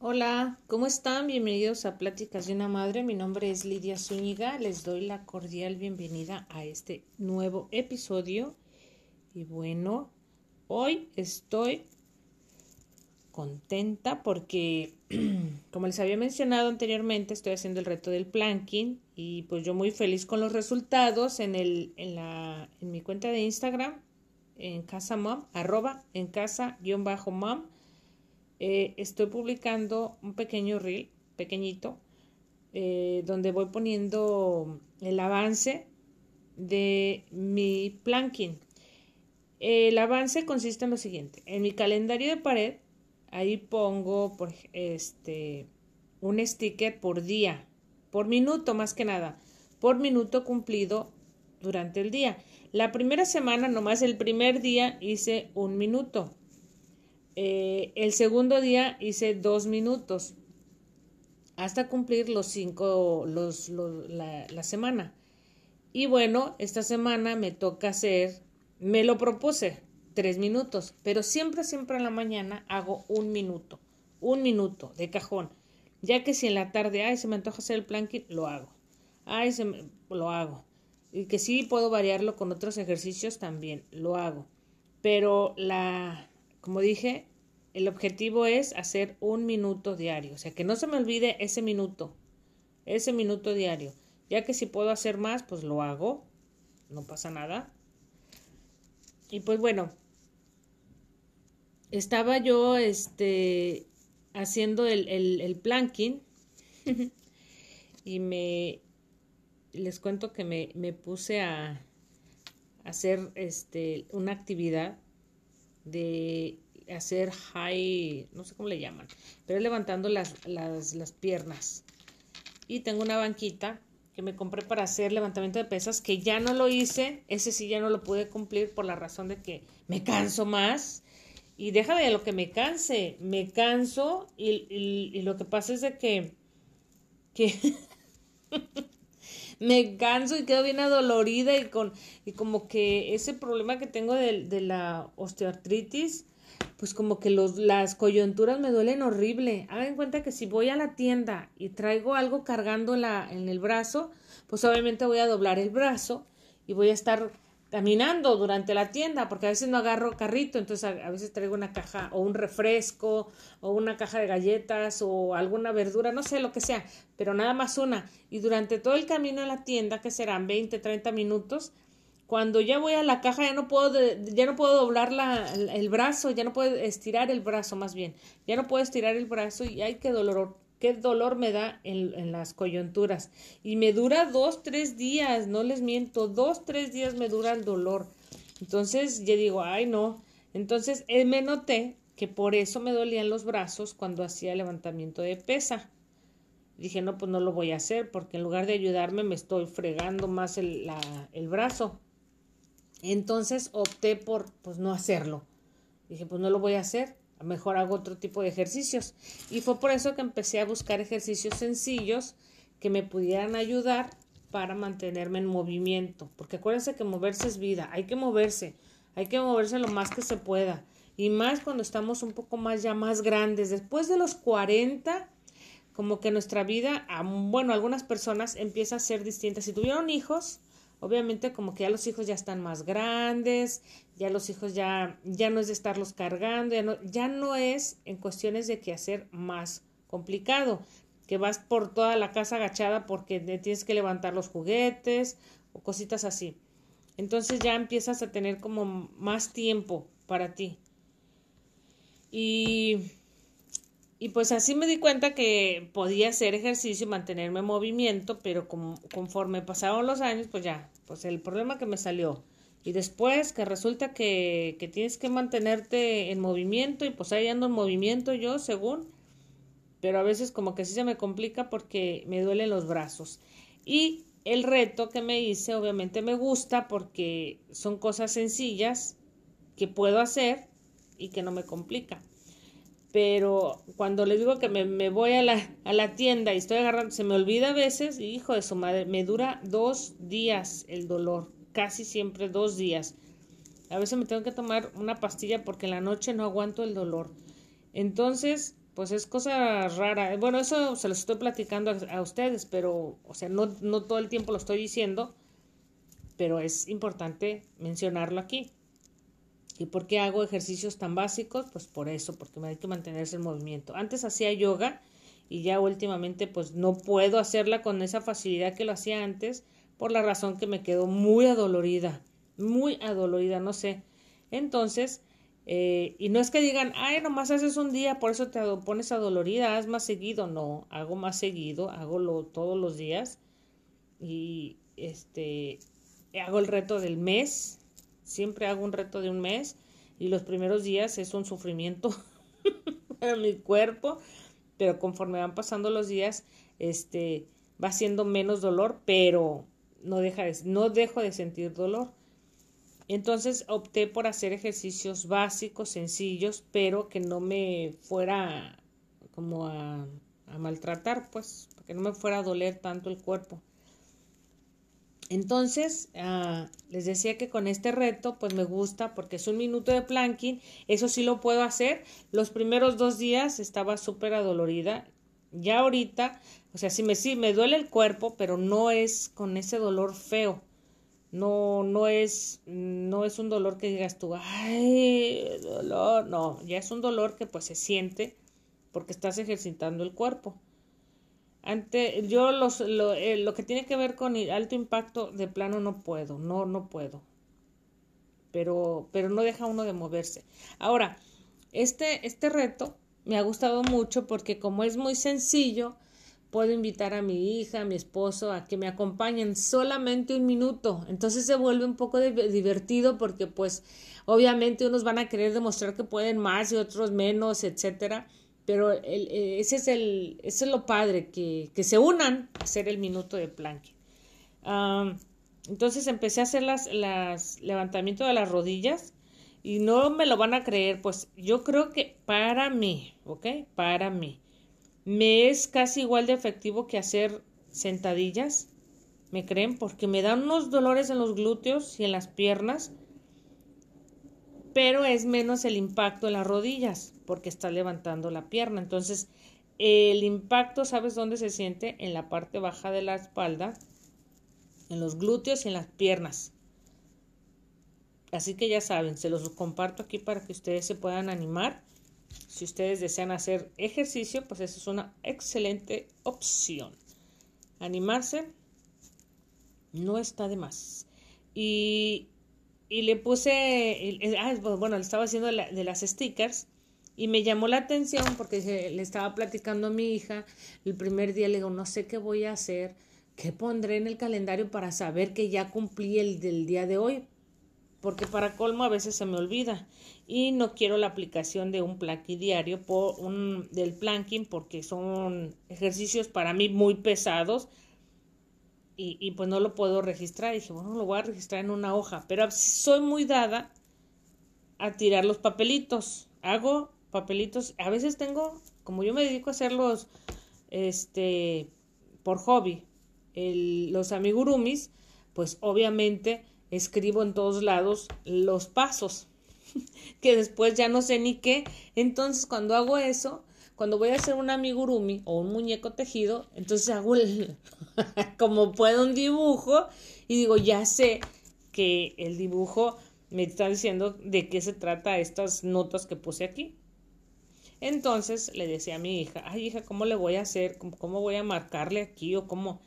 Hola, ¿cómo están? Bienvenidos a Pláticas de una Madre. Mi nombre es Lidia Zúñiga. Les doy la cordial bienvenida a este nuevo episodio. Y bueno, hoy estoy contenta porque, como les había mencionado anteriormente, estoy haciendo el reto del planking y pues yo muy feliz con los resultados en, el, en, la, en mi cuenta de Instagram, en casa mom, arroba en casa guion bajo mom eh, estoy publicando un pequeño reel, pequeñito, eh, donde voy poniendo el avance de mi planking. El avance consiste en lo siguiente. En mi calendario de pared, ahí pongo por, este, un sticker por día, por minuto más que nada, por minuto cumplido durante el día. La primera semana, nomás el primer día, hice un minuto. Eh, el segundo día hice dos minutos hasta cumplir los cinco, los, la, la, semana. Y bueno, esta semana me toca hacer, me lo propuse, tres minutos, pero siempre, siempre en la mañana hago un minuto, un minuto de cajón, ya que si en la tarde, ay, se me antoja hacer el planking, lo hago, ay, se me, lo hago. Y que sí puedo variarlo con otros ejercicios también, lo hago. Pero la, como dije, el objetivo es hacer un minuto diario, o sea, que no se me olvide ese minuto, ese minuto diario, ya que si puedo hacer más, pues lo hago, no pasa nada. Y pues bueno, estaba yo este, haciendo el, el, planking y me, les cuento que me, me puse a hacer este, una actividad de hacer high, no sé cómo le llaman, pero levantando las, las, las piernas. Y tengo una banquita que me compré para hacer levantamiento de pesas, que ya no lo hice, ese sí ya no lo pude cumplir por la razón de que me canso más. Y deja de lo que me canse, me canso y, y, lo que pasa es de que, que me canso y quedo bien adolorida y con y como que ese problema que tengo de, de la osteoartritis pues como que los, las coyunturas me duelen horrible. Hagan cuenta que si voy a la tienda y traigo algo cargando la, en el brazo, pues obviamente voy a doblar el brazo y voy a estar caminando durante la tienda, porque a veces no agarro carrito, entonces a, veces traigo una caja o un refresco o una caja de galletas o alguna verdura, no sé lo que sea, pero nada más una. Y durante todo el camino a la tienda, que serán 20, 30 minutos, cuando ya voy a la caja ya no puedo, ya no puedo doblar la, el brazo, ya no puedo estirar el brazo más bien, ya no puedo estirar el brazo y ay, qué dolor, qué dolor me da en, las coyunturas. Y me dura dos, tres días, no les miento, dos, tres días me dura el dolor. Entonces ya digo, ay no. Entonces eh, me noté que por eso me dolían los brazos cuando hacía levantamiento de pesa. Dije, no, pues no lo voy a hacer porque en lugar de ayudarme me estoy fregando más el, el brazo. Entonces opté por pues no hacerlo. Dije, pues no lo voy a hacer, mejor hago otro tipo de ejercicios. Y fue por eso que empecé a buscar ejercicios sencillos que me pudieran ayudar para mantenerme en movimiento. Porque acuérdense que moverse es vida, hay que moverse, hay que moverse lo más que se pueda. Y más cuando estamos un poco más ya más grandes. Después de los 40, como que nuestra vida, bueno, algunas personas empieza a ser distinta. Si tuvieron hijos, Obviamente como que ya los hijos ya están más grandes, ya los hijos ya, ya no es de estarlos cargando, ya no, ya no es en cuestiones de que hacer más complicado, que vas por toda la casa agachada porque tienes que levantar los juguetes o cositas así. Entonces ya empiezas a tener como más tiempo para ti. Y y pues así me di cuenta que podía hacer ejercicio y mantenerme en movimiento, pero conforme pasaron los años, pues ya, pues el problema que me salió. Y después que resulta que, que tienes que mantenerte en movimiento y pues ahí ando en movimiento yo, según. Pero a veces como que sí se me complica porque me duelen los brazos. Y el reto que me hice obviamente me gusta porque son cosas sencillas que puedo hacer y que no me complica. Pero cuando les digo que me, voy a la, a la, tienda y estoy agarrando, se me olvida a veces, y hijo de su madre, me dura dos días el dolor, casi siempre dos días. A veces me tengo que tomar una pastilla porque en la noche no aguanto el dolor. Entonces, pues es cosa rara. Bueno, eso se lo estoy platicando a, ustedes, pero, o sea, no, no todo el tiempo lo estoy diciendo, pero es importante mencionarlo aquí. ¿Y por qué hago ejercicios tan básicos? Pues por eso, porque me hay que mantenerse en movimiento. Antes hacía yoga y ya últimamente pues no puedo hacerla con esa facilidad que lo hacía antes por la razón que me quedo muy adolorida, muy adolorida, no sé. Entonces, eh, y no es que digan, ay, nomás haces un día, por eso te pones adolorida, haz más seguido. No, hago más seguido, hago todos los días. Y este, hago el reto del mes, Siempre hago un reto de un mes y los primeros días es un sufrimiento para mi cuerpo, pero conforme van pasando los días, este, va siendo menos dolor, pero no, deja de, no dejo de sentir dolor. Entonces opté por hacer ejercicios básicos, sencillos, pero que no me fuera como a, a maltratar, pues, que no me fuera a doler tanto el cuerpo. Entonces, ah, les decía que con este reto, pues me gusta porque es un minuto de planking, eso sí lo puedo hacer. Los primeros dos días estaba súper adolorida. Ya ahorita, o sea, sí me, sí me duele el cuerpo, pero no es con ese dolor feo. No, no es, no es un dolor que digas tú, ay, dolor. No, ya es un dolor que pues se siente porque estás ejercitando el cuerpo. Ante, yo los, lo, eh, lo que tiene que ver con alto impacto de plano no puedo, no, no puedo. Pero, pero no deja uno de moverse. Ahora, este, este reto me ha gustado mucho porque como es muy sencillo, puedo invitar a mi hija, a mi esposo a que me acompañen solamente un minuto. Entonces se vuelve un poco divertido porque pues obviamente unos van a querer demostrar que pueden más y otros menos, etcétera pero eh, ese, es el, ese es lo padre, que, que se unan a hacer el minuto de planking. entonces empecé a hacer las, las levantamientos de las rodillas y no me lo van a creer, pues yo creo que para mí, ¿ok? Para mí, me es casi igual de efectivo que hacer sentadillas, ¿me creen? Porque me dan unos dolores en los glúteos y en las piernas, pero es menos el impacto en las rodillas porque está levantando la pierna. Entonces, el impacto, ¿sabes dónde se siente? En la parte baja de la espalda, en los glúteos y en las piernas. Así que ya saben, se los comparto aquí para que ustedes se puedan animar. Si ustedes desean hacer ejercicio, pues esa es una excelente opción. Animarse no está de más. Y, y le puse, ah, bueno, le estaba haciendo de las stickers y me llamó la atención porque le estaba platicando a mi hija el primer día, le digo, no sé qué voy a hacer, qué pondré en el calendario para saber que ya cumplí el del día de hoy, porque para colmo a veces se me olvida y no quiero la aplicación de un planking diario por un del planking porque son ejercicios para mí muy pesados y, y pues no lo puedo registrar. dije, bueno, lo voy a registrar en una hoja, pero soy muy dada a tirar los papelitos. Hago papelitos. A veces tengo, como yo me dedico a hacerlos este, por hobby, los amigurumis, pues obviamente escribo en todos lados los pasos, que después ya no sé ni qué. Entonces cuando hago eso, cuando voy a hacer un amigurumi o un muñeco tejido, entonces hago el, como puedo un dibujo y digo, ya sé que el dibujo me está diciendo de qué se trata estas notas que puse aquí. Entonces le decía a mi hija, ay hija, ¿cómo le voy a hacer? ¿Cómo, voy a marcarle aquí o cómo?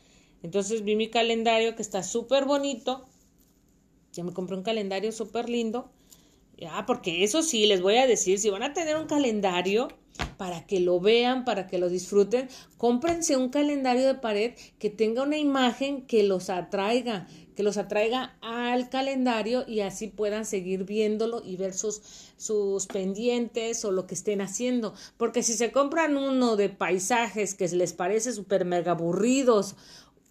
Entonces vi mi calendario que está súper bonito. Ya me compré un calendario súper lindo. Ah, porque eso sí, les voy a decir, si van a tener un calendario para que lo vean, para que lo disfruten, cómprense un calendario de pared que tenga una imagen que los atraiga, que los atraiga al calendario y así puedan seguir viéndolo y ver sus, sus pendientes o lo que estén haciendo. Porque si se compran uno de paisajes que les parece súper mega aburridos,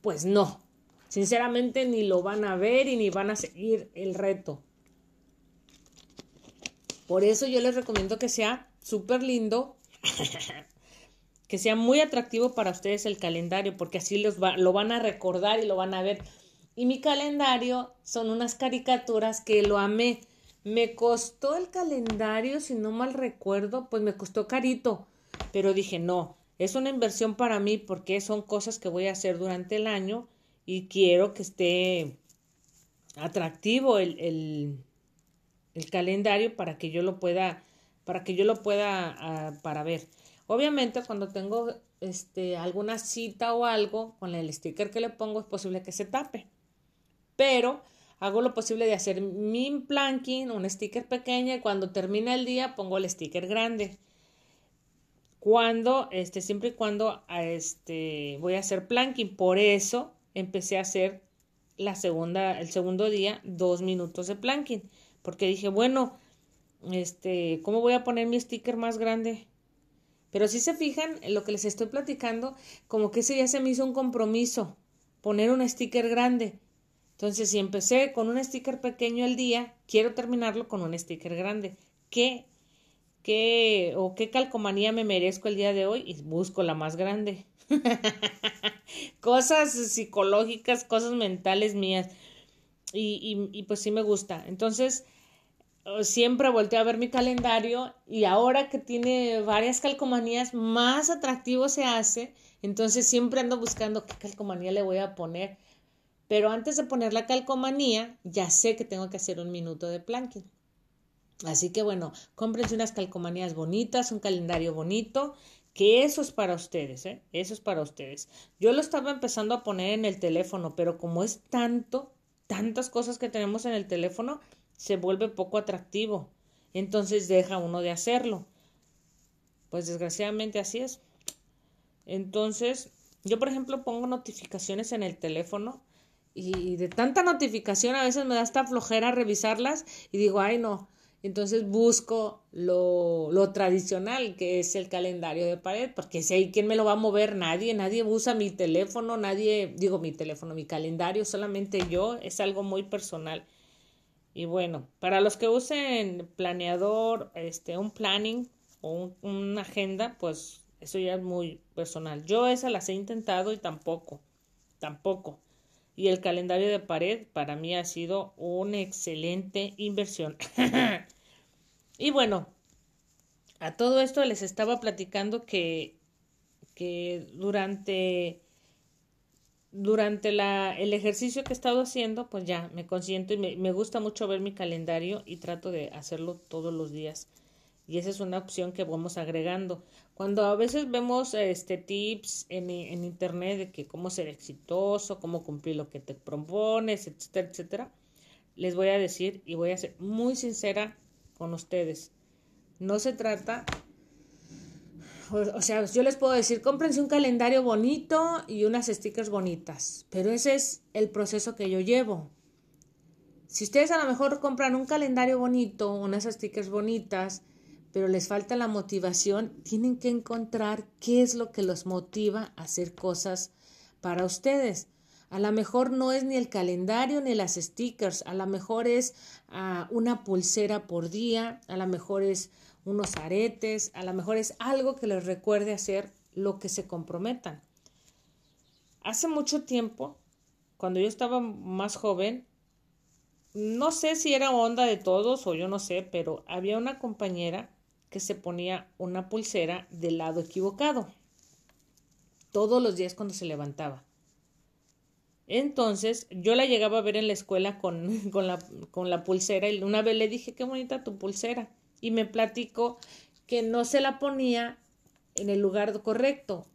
pues no. Sinceramente ni lo van a ver y ni van a seguir el reto. Por eso yo les recomiendo que sea súper lindo que sea muy atractivo para ustedes el calendario, porque así los lo van a recordar y lo van a ver. Y mi calendario son unas caricaturas que lo amé. Me costó el calendario, si no mal recuerdo, pues me costó carito. Pero dije, no, es una inversión para mí porque son cosas que voy a hacer durante el año y quiero que esté atractivo el, el, el calendario para que yo lo pueda, para que yo lo pueda ah, para ver. Obviamente cuando tengo este, alguna cita o algo, con el sticker que le pongo es posible que se tape. Pero hago lo posible de hacer mi planking, un sticker pequeño y cuando termina el día pongo el sticker grande. Cuando, este, siempre y cuando este, voy a hacer planking. Por eso empecé a hacer la segunda, el segundo día, dos minutos de planking. Porque dije, bueno, este, ¿cómo voy a poner mi sticker más grande? Pero si se fijan en lo que les estoy platicando, como que ese ya se me hizo un compromiso, poner un sticker grande. Entonces, si empecé con un sticker pequeño al día, quiero terminarlo con un sticker grande. ¿Qué, qué o qué calcomanía me merezco el día de hoy? Y busco la más grande. cosas psicológicas, cosas mentales mías. Y, y, y pues sí me gusta. Entonces, siempre volteo a ver mi calendario y ahora que tiene varias calcomanías, más atractivo se hace. Entonces siempre ando buscando qué calcomanía le voy a poner. Pero antes de poner la calcomanía, ya sé que tengo que hacer un minuto de planking. Así que bueno, cómprense unas calcomanías bonitas, un calendario bonito, que eso es para ustedes, ¿eh? Eso es para ustedes. Yo lo estaba empezando a poner en el teléfono, pero como es tanto, tantas cosas que tenemos en el teléfono, se vuelve poco atractivo. Entonces deja uno de hacerlo. Pues desgraciadamente así es. Entonces, yo por ejemplo pongo notificaciones en el teléfono y de tanta notificación a veces me da esta flojera revisarlas y digo, ay no. Entonces busco lo, lo tradicional, que es el calendario de pared, porque si hay quien me lo va a mover, nadie, nadie usa mi teléfono, nadie, digo mi teléfono, mi calendario, solamente yo, es algo muy personal. Y bueno, para los que usen planeador, este, un planning o una agenda, pues eso ya es muy personal. Yo esa las he intentado y tampoco, tampoco. Y el calendario de pared para mí ha sido una excelente inversión. y bueno, a todo esto les estaba platicando que, que durante durante la, el ejercicio que he estado haciendo, pues ya me consiento y me, me, gusta mucho ver mi calendario y trato de hacerlo todos los días. Y esa es una opción que vamos agregando. Cuando a veces vemos este tips en, en internet de que cómo ser exitoso, cómo cumplir lo que te propones, etcétera, etcétera, les voy a decir y voy a ser muy sincera con ustedes. No se trata o sea, yo les puedo decir, cómprense un calendario bonito y unas stickers bonitas, pero ese es el proceso que yo llevo. Si ustedes a lo mejor compran un calendario bonito, unas stickers bonitas, pero les falta la motivación, tienen que encontrar qué es lo que los motiva a hacer cosas para ustedes. A lo mejor no es ni el calendario ni las stickers, a lo mejor es uh, una pulsera por día, a lo mejor es unos aretes, a lo mejor es algo que les recuerde hacer lo que se comprometan. Hace mucho tiempo, cuando yo estaba más joven, no sé si era onda de todos o yo no sé, pero había una compañera que se ponía una pulsera del lado equivocado todos los días cuando se levantaba. Entonces yo la llegaba a ver en la escuela con, con, la, con la pulsera y una vez le dije, qué bonita tu pulsera y me platicó que no se la ponía en el lugar correcto,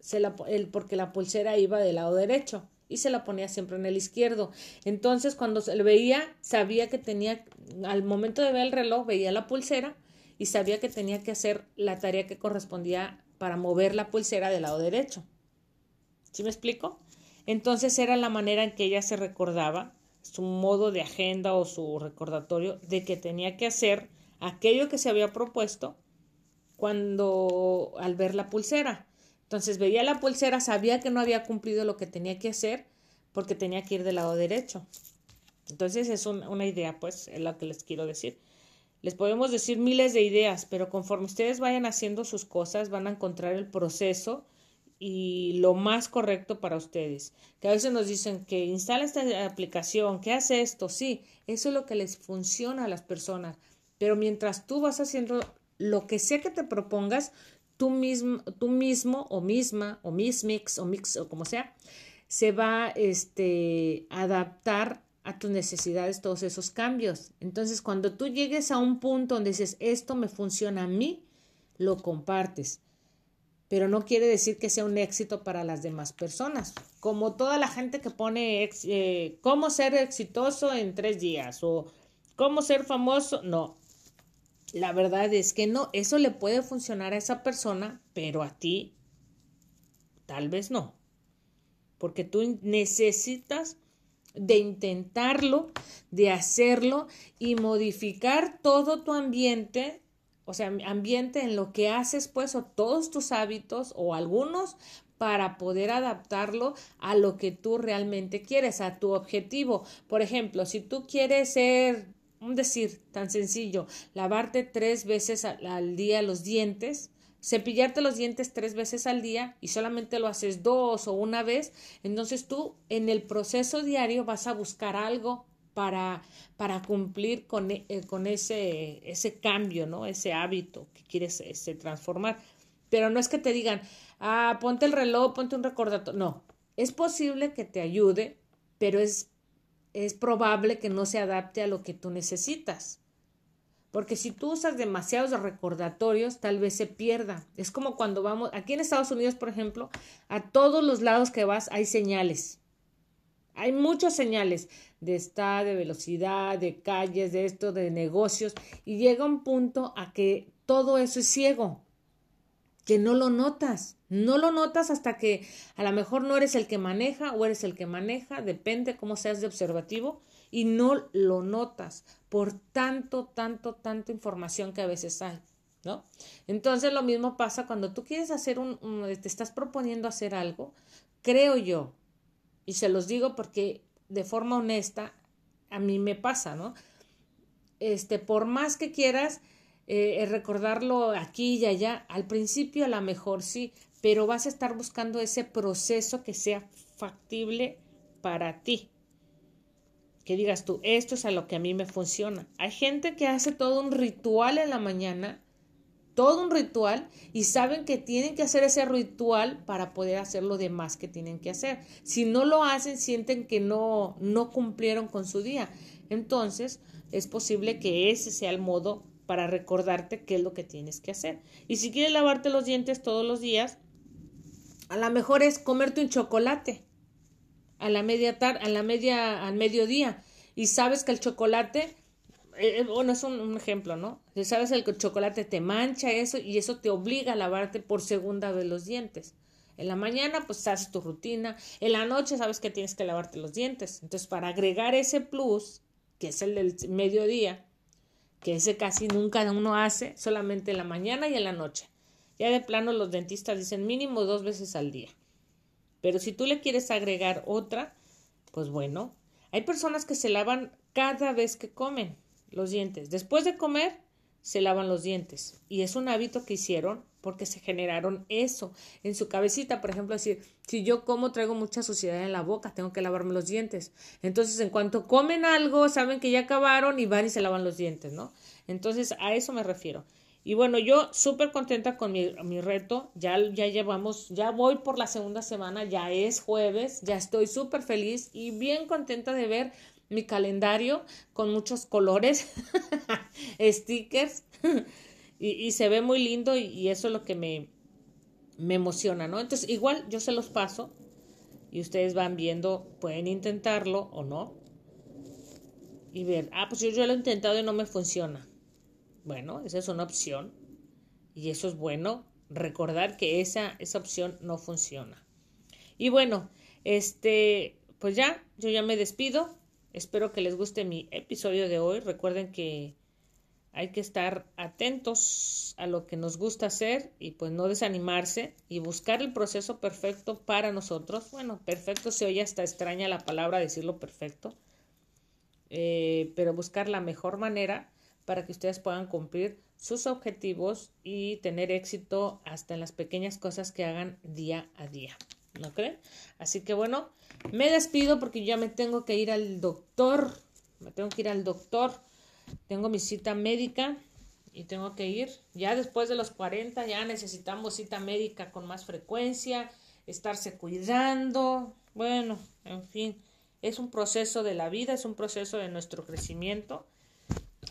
se la, el, porque la pulsera iba del lado derecho y se la ponía siempre en el izquierdo. Entonces, cuando se le veía, sabía que tenía, al momento de ver el reloj, veía la pulsera y sabía que tenía que hacer la tarea que correspondía para mover la pulsera del lado derecho. ¿Sí me explico? Entonces era la manera en que ella se recordaba, su modo de agenda o su recordatorio de que tenía que hacer aquello que se había propuesto cuando al ver la pulsera. Entonces veía la pulsera, sabía que no había cumplido lo que tenía que hacer porque tenía que ir del lado derecho. Entonces es una idea, pues, es lo que les quiero decir. Les podemos decir miles de ideas, pero conforme ustedes vayan haciendo sus cosas, van a encontrar el proceso y lo más correcto para ustedes. Que a veces nos dicen que instala esta aplicación, que hace esto, sí, eso es lo que les funciona a las personas. Pero mientras tú vas haciendo lo que sea que te propongas, tú mismo, tú mismo o misma o mismix o mix o como sea, se va este, a adaptar a tus necesidades todos esos cambios. Entonces, cuando tú llegues a un punto donde dices, esto me funciona a mí, lo compartes pero no quiere decir que sea un éxito para las demás personas. Como toda la gente que pone eh, cómo ser exitoso en tres días o cómo ser famoso, no. La verdad es que no, eso le puede funcionar a esa persona, pero a ti tal vez no. Porque tú necesitas de intentarlo, de hacerlo y modificar todo tu ambiente o sea, ambiente en lo que haces, pues, o todos tus hábitos o algunos para poder adaptarlo a lo que tú realmente quieres, a tu objetivo. Por ejemplo, si tú quieres ser, un decir tan sencillo, lavarte tres veces al día los dientes, cepillarte los dientes tres veces al día y solamente lo haces dos o una vez, entonces tú en el proceso diario vas a buscar algo para, para cumplir con, e, eh, con ese, ese cambio, ¿no? Ese hábito que quieres este, transformar. Pero no es que te digan, ah, ponte el reloj, ponte un recordatorio. No, es posible que te ayude, pero es, es probable que no se adapte a lo que tú necesitas. Porque si tú usas demasiados recordatorios, tal vez se pierda. Es como cuando vamos, aquí en Estados Unidos, por ejemplo, a todos los lados que vas hay señales. Hay muchas señales de estar, de velocidad, de calles, de esto, de negocios, y llega un punto a que todo eso es ciego, que no lo notas, no lo notas hasta que a lo mejor no eres el que maneja o eres el que maneja, depende cómo seas de observativo, y no lo notas por tanto, tanto, tanta información que a veces hay. ¿No? Entonces lo mismo pasa cuando tú quieres hacer un, te estás proponiendo hacer algo, creo yo, y se los digo porque de forma honesta a mí me pasa, ¿no? Este, por más que quieras eh, recordarlo aquí y allá, al principio a lo mejor sí, pero vas a estar buscando ese proceso que sea factible para ti. Que digas tú, esto es a lo que a mí me funciona. Hay gente que hace todo un ritual en la mañana todo un ritual y saben que tienen que hacer ese ritual para poder hacer lo demás que tienen que hacer. Si no lo hacen, sienten que no, no cumplieron con su día. Entonces, es posible que ese sea el modo para recordarte qué es lo que tienes que hacer. Y si quieres lavarte los dientes todos los días, a lo mejor es comerte un chocolate a la media tarde, a la media, al mediodía. Y sabes que el chocolate eh, eh, bueno, es un, ejemplo, ¿no? Si sabes el chocolate te mancha eso y eso te obliga a lavarte por segunda vez los dientes. En la mañana, pues haces tu rutina. En la noche sabes que tienes que lavarte los dientes. Entonces, para agregar ese plus, que es el del mediodía, que ese casi nunca uno hace, solamente en la mañana y en la noche. Ya de plano los dentistas dicen mínimo dos veces al día. Pero si tú le quieres agregar otra, pues bueno, hay personas que se lavan cada vez que comen los dientes. Después de comer, se lavan los dientes. Y es un hábito que hicieron porque se generaron eso en su cabecita. Por ejemplo, decir, si yo como traigo mucha suciedad en la boca, tengo que lavarme los dientes. Entonces, en cuanto comen algo, saben que ya acabaron y van y se lavan los dientes, ¿no? Entonces, a eso me refiero. Y bueno, yo súper contenta con mi, reto. Ya, ya llevamos, ya voy por la segunda semana, ya es jueves, ya estoy súper feliz y bien contenta de ver mi calendario con muchos colores, stickers, y, se ve muy lindo y, eso es lo que me, me emociona, ¿no? Entonces, igual yo se los paso y ustedes van viendo, pueden intentarlo o no, y ver, ah, pues yo, yo lo he intentado y no me funciona. Bueno, esa es una opción y eso es bueno, recordar que esa, esa opción no funciona. Y bueno, este, pues ya, yo ya me despido. Espero que les guste mi episodio de hoy. Recuerden que hay que estar atentos a lo que nos gusta hacer y pues no desanimarse y buscar el proceso perfecto para nosotros. Bueno, perfecto se oye hasta extraña la palabra decirlo perfecto, eh, pero buscar la mejor manera para que ustedes puedan cumplir sus objetivos y tener éxito hasta en las pequeñas cosas que hagan día a día. ¿No creen? Así que bueno, me despido porque ya me tengo que ir al doctor. Me tengo que ir al doctor. Tengo mi cita médica y tengo que ir. Ya después de los 40 ya necesitamos cita médica con más frecuencia, estarse cuidando. Bueno, en fin, es un proceso de la vida, es un proceso de nuestro crecimiento.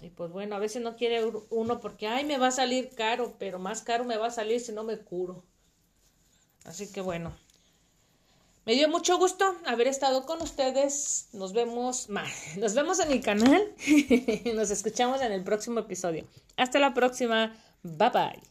Y pues bueno, a veces no quiere uno porque, ay, me va a salir caro, pero más caro me va a salir si no me curo. Así que bueno, me dio mucho gusto haber estado con ustedes. Nos vemos, nos vemos en mi canal. Nos escuchamos en el próximo episodio. Hasta la próxima. Bye bye.